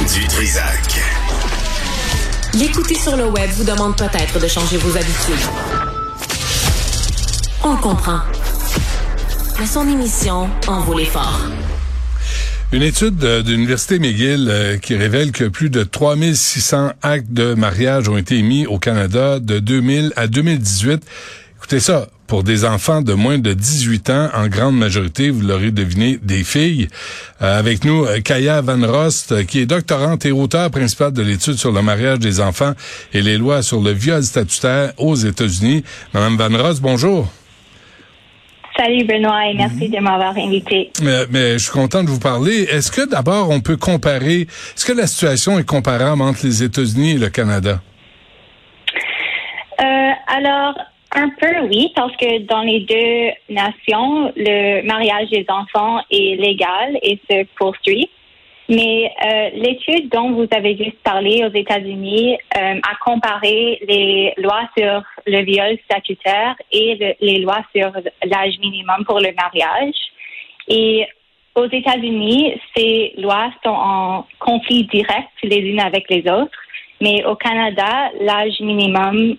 Du Trisac. L'écouter sur le web vous demande peut-être de changer vos habitudes. On le comprend. Mais son émission en vaut l'effort. Une étude de, de l'Université McGill euh, qui révèle que plus de 3600 actes de mariage ont été émis au Canada de 2000 à 2018. Écoutez ça, pour des enfants de moins de 18 ans, en grande majorité, vous l'aurez deviné, des filles. Euh, avec nous, euh, Kaya Van Rost, euh, qui est doctorante et auteur principal de l'étude sur le mariage des enfants et les lois sur le viol statutaire aux États-Unis. Madame Van Rost, bonjour. Salut Benoît et merci de m'avoir invité. Mais, mais, je suis content de vous parler. Est-ce que d'abord on peut comparer, est-ce que la situation est comparable entre les États-Unis et le Canada? Euh, alors, un peu oui, parce que dans les deux nations, le mariage des enfants est légal et se poursuit. Mais euh, l'étude dont vous avez juste parlé aux États-Unis euh, a comparé les lois sur le viol statutaire et le, les lois sur l'âge minimum pour le mariage. Et aux États-Unis, ces lois sont en conflit direct les unes avec les autres. Mais au Canada, l'âge minimum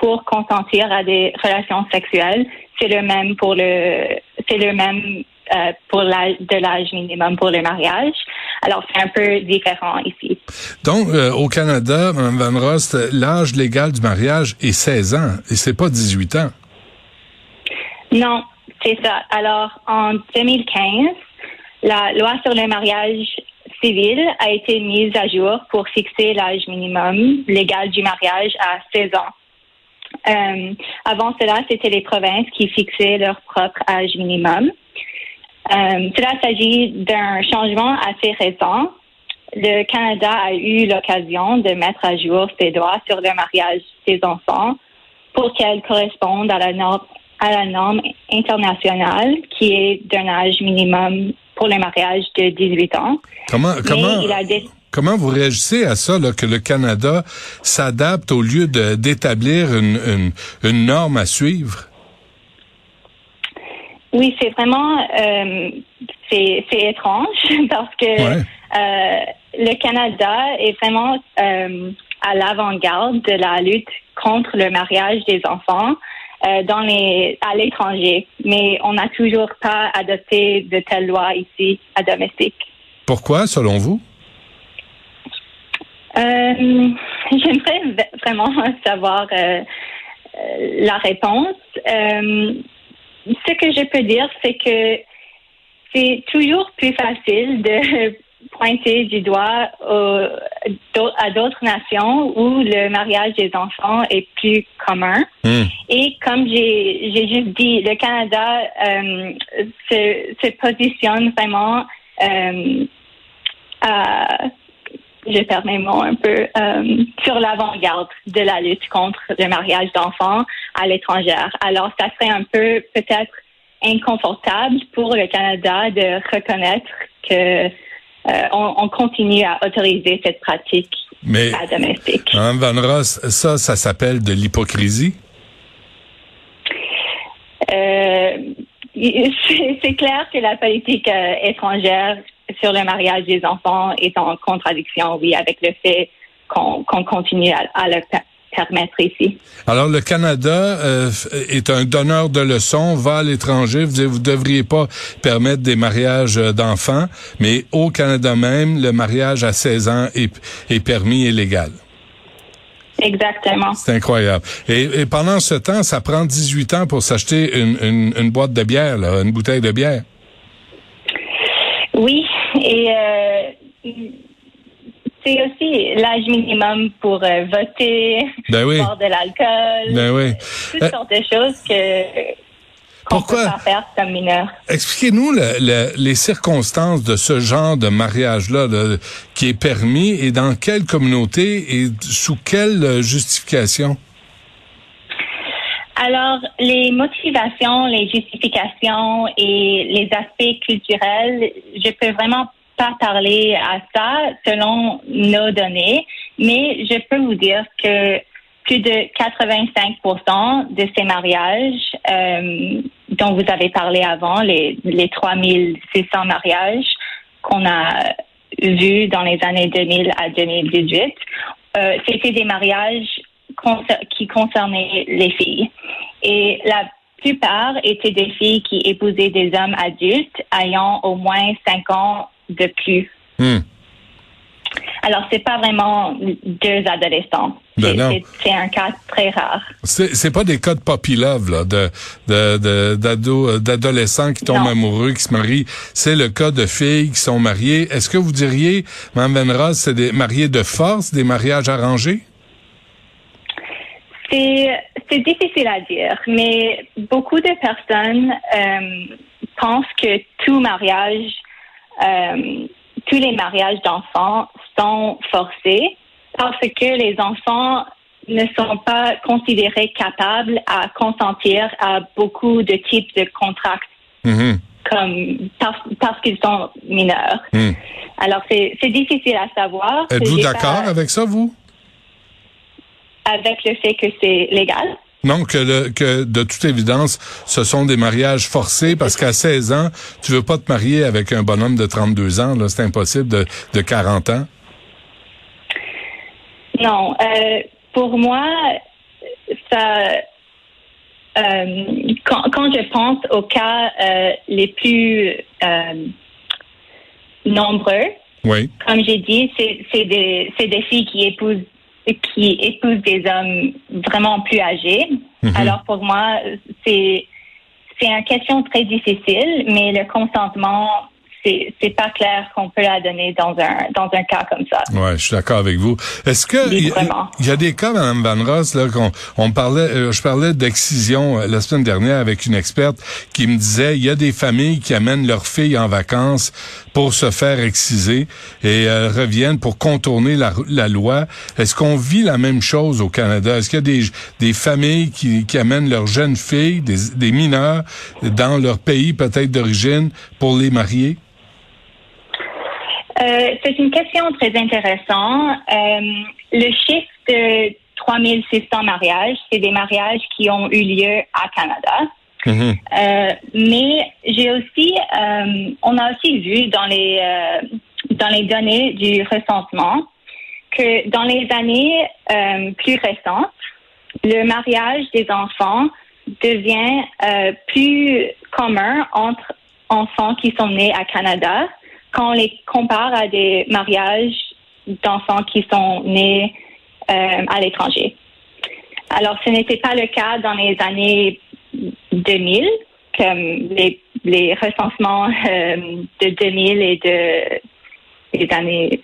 pour consentir à des relations sexuelles, c'est le même pour le, c'est le même euh, pour l'âge de l'âge minimum pour le mariage. Alors c'est un peu différent ici. Donc euh, au Canada, Mme Van Rost, l'âge légal du mariage est 16 ans et c'est pas 18 ans. Non, c'est ça. Alors en 2015, la loi sur le mariage civil a été mise à jour pour fixer l'âge minimum légal du mariage à 16 ans. Euh, avant cela, c'était les provinces qui fixaient leur propre âge minimum. Euh, cela s'agit d'un changement assez récent. Le Canada a eu l'occasion de mettre à jour ses droits sur le mariage des enfants pour qu'elles correspondent à la norme, à la norme internationale qui est d'un âge minimum pour le mariage de 18 ans. Comment, comment, comment vous réagissez à ça, là, que le Canada s'adapte au lieu d'établir une, une, une norme à suivre? Oui, c'est vraiment euh, c'est étrange parce que Ouais. euh, le Canada est vraiment euh, à l'avant-garde de la lutte contre le mariage des enfants dans les à l'étranger, mais on n'a toujours pas adopté de telles lois ici à domestique. Pourquoi, selon vous? Euh, J'aimerais vraiment savoir euh, euh, la réponse. Euh, ce que je peux dire, c'est que c'est toujours plus facile de pointer du doigt au- à d'autres nations où le mariage des enfants est plus commun. Hmm. Et comme j'ai j'ai juste dit, le Canada se, se positionne vraiment à, mes mots un peu, euh, sur l'avant-garde de la lutte contre le mariage d'enfants à l'étranger. Alors, ça serait un peu peut-être inconfortable pour le Canada de reconnaître que euh, on, on continue à autoriser cette pratique Mais, à domestique. Mme Van Ross, ça, ça s'appelle de l'hypocrisie? Euh, c'est clair que la politique étrangère sur le mariage des enfants est en contradiction, oui, avec le fait qu'on continue à, à le per- permettre ici. Alors, le Canada euh, est un donneur de leçons, va à l'étranger, vous ne devriez pas permettre des mariages euh, d'enfants, mais au Canada même, le mariage à 16 ans est, est permis et légal. Exactement. C'est incroyable. Et, et pendant ce temps, ça prend 18 ans pour s'acheter une, une, une boîte de bière, là, une bouteille de bière. Oui, et euh, c'est aussi l'âge minimum pour euh, voter, Ben oui. boire de l'alcool, Ben oui. toutes Euh, sortes de choses que pourquoi- peut pas faire comme mineur. Expliquez-nous le- le- les circonstances de ce genre de mariage-là là, qui est permis et dans quelle communauté et sous quelle euh, justification? Alors, les motivations, les justifications et les aspects culturels, je peux vraiment pas parler à ça selon nos données, mais je peux vous dire que plus de 85% de ces mariages euh, dont vous avez parlé avant, les, les 3600 mariages qu'on a vus dans les années 2000 à 2018, euh, c'était des mariages qui concernaient les filles. Et la plupart étaient des filles qui épousaient des hommes adultes ayant au moins cinq ans de plus. Hmm. Alors, c'est pas vraiment deux adolescents. Ben c'est un cas très rare. C'est pas des cas de puppy love, là, de, d'adolescents qui tombent amoureux, qui se marient. C'est le cas de filles qui sont mariées. Est-ce que vous diriez, Mme Venra, c'est des mariés de force, des mariages arrangés? C'est difficile à dire, mais beaucoup de personnes euh, pensent que tout mariage, euh, tous les mariages d'enfants sont forcés parce que les enfants ne sont pas considérés capables à consentir à beaucoup de types de contrats, mm-hmm. comme parce, qu'ils sont mineurs. Mm. Alors c'est difficile à savoir. Êtes-vous d'accord avec ça, vous? Avec le fait que c'est légal. Non, que, le, que de toute évidence, ce sont des mariages forcés parce qu'à 16 ans, tu veux pas te marier avec un bonhomme de 32 ans, là, c'est impossible de, de 40 ans. Non, euh, pour moi, ça, euh, quand, quand, je pense aux cas euh, les plus nombreux, oui. comme j'ai dit, c'est des, des filles qui épousent qui épousent des hommes vraiment plus âgés. Mhm. Alors pour moi, c'est c'est une question très difficile, mais le consentement c'est pas clair qu'on peut la donner dans un dans un cas comme ça. Ouais, je suis d'accord avec vous. Est-ce que il y, a des cas, Mme Van Ross, là qu'on on parlait, euh, je parlais d'excision euh, la semaine dernière avec une experte qui me disait il y a des familles qui amènent leurs filles en vacances pour se faire exciser et euh, reviennent pour contourner la, la loi. Est-ce qu'on vit la même chose au Canada? Est-ce qu'il y a des des familles qui, qui amènent leurs jeunes filles, des, des mineurs dans leur pays peut-être d'origine pour les marier? Euh, c'est une question très intéressante. Euh, le chiffre de 3600 mariages, c'est des mariages qui ont eu lieu à Canada. Mhm. Euh, mais j'ai aussi, on a aussi vu dans les dans les données du recensement que dans les années plus récentes, le mariage des enfants devient plus commun entre enfants qui sont nés à Canada quand on les compare à des mariages d'enfants qui sont nés euh, à l'étranger. Alors, ce n'était pas le cas dans les années 2000, comme les, les recensements euh, de 2000 et de des années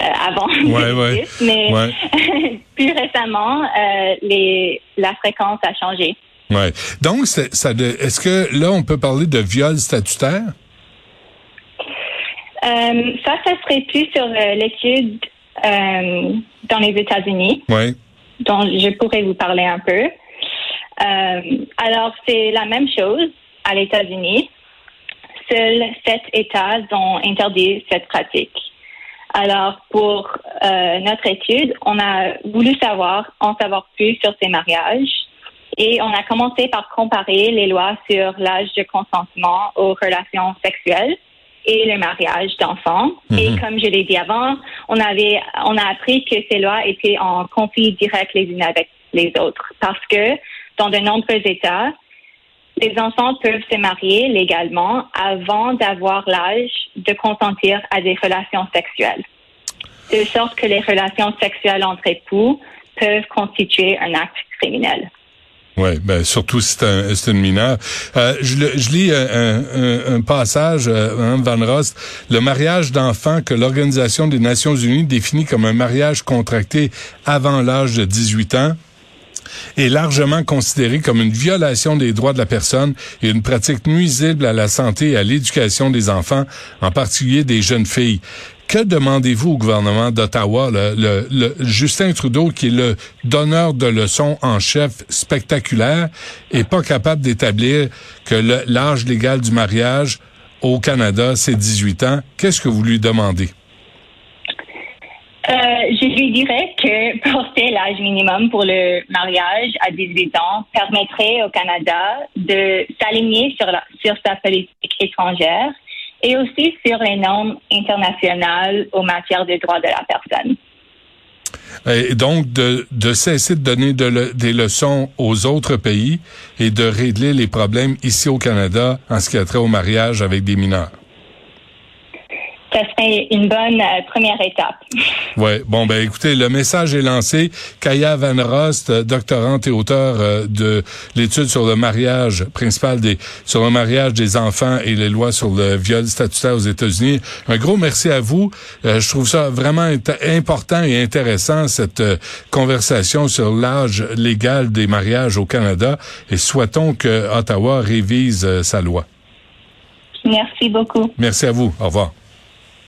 euh, avant. Ouais, Mais plus récemment, les, la fréquence a changé. Ouais. Donc, ça, est-ce que là, on peut parler de viol statutaire? Euh, ça, ça serait plus sur euh, l'étude euh, dans les États-Unis, oui. dont je pourrais vous parler un peu. alors, c'est la même chose à l'États-Unis. Seuls sept États ont interdit cette pratique. Alors, pour notre étude, on a voulu savoir, en savoir plus sur ces mariages et on a commencé par comparer les lois sur l'âge de consentement aux relations sexuelles et le mariage d'enfants. Et mhm. comme je l'ai dit avant, on avait, on a appris que ces lois étaient en conflit direct les unes avec les autres parce que dans de nombreux États, les enfants peuvent se marier légalement avant d'avoir l'âge de consentir à des relations sexuelles. De sorte que les relations sexuelles entre époux peuvent constituer un acte criminel. Oui, ben surtout si c'est une mineure. Euh, je, je, lis un, un, passage, euh, hein, Van Rost, le mariage d'enfants que l'Organisation des Nations Unies définit comme un mariage contracté avant l'âge de 18 ans est largement considéré comme une violation des droits de la personne et une pratique nuisible à la santé et à l'éducation des enfants, en particulier des jeunes filles. Que demandez-vous au gouvernement d'Ottawa, le, Justin Trudeau, qui est le donneur de leçons en chef spectaculaire, est pas capable d'établir que l'âge légal du mariage au Canada, c'est 18 ans? Qu'est-ce que vous lui demandez? Euh, je lui dirais que porter l'âge minimum pour le mariage à 18 ans permettrait au Canada de s'aligner sur, sur sa politique étrangère et aussi sur les normes internationales en matière des droits de la personne. Et donc, de, de cesser de donner des leçons aux autres pays et de régler les problèmes ici au Canada en ce qui a trait au mariage avec des mineurs ça serait une bonne euh, première étape. Oui, bon ben écoutez, le message est lancé. Kaya Van Rost, doctorante et auteur euh, de l'étude sur le mariage principal des sur le mariage des enfants et les lois sur le viol statutaire aux États-Unis. Un gros merci à vous. Euh, je trouve ça vraiment important et intéressant cette conversation sur l'âge légal des mariages au Canada et souhaitons que Ottawa révise sa loi. Merci beaucoup. Merci à vous. Au revoir.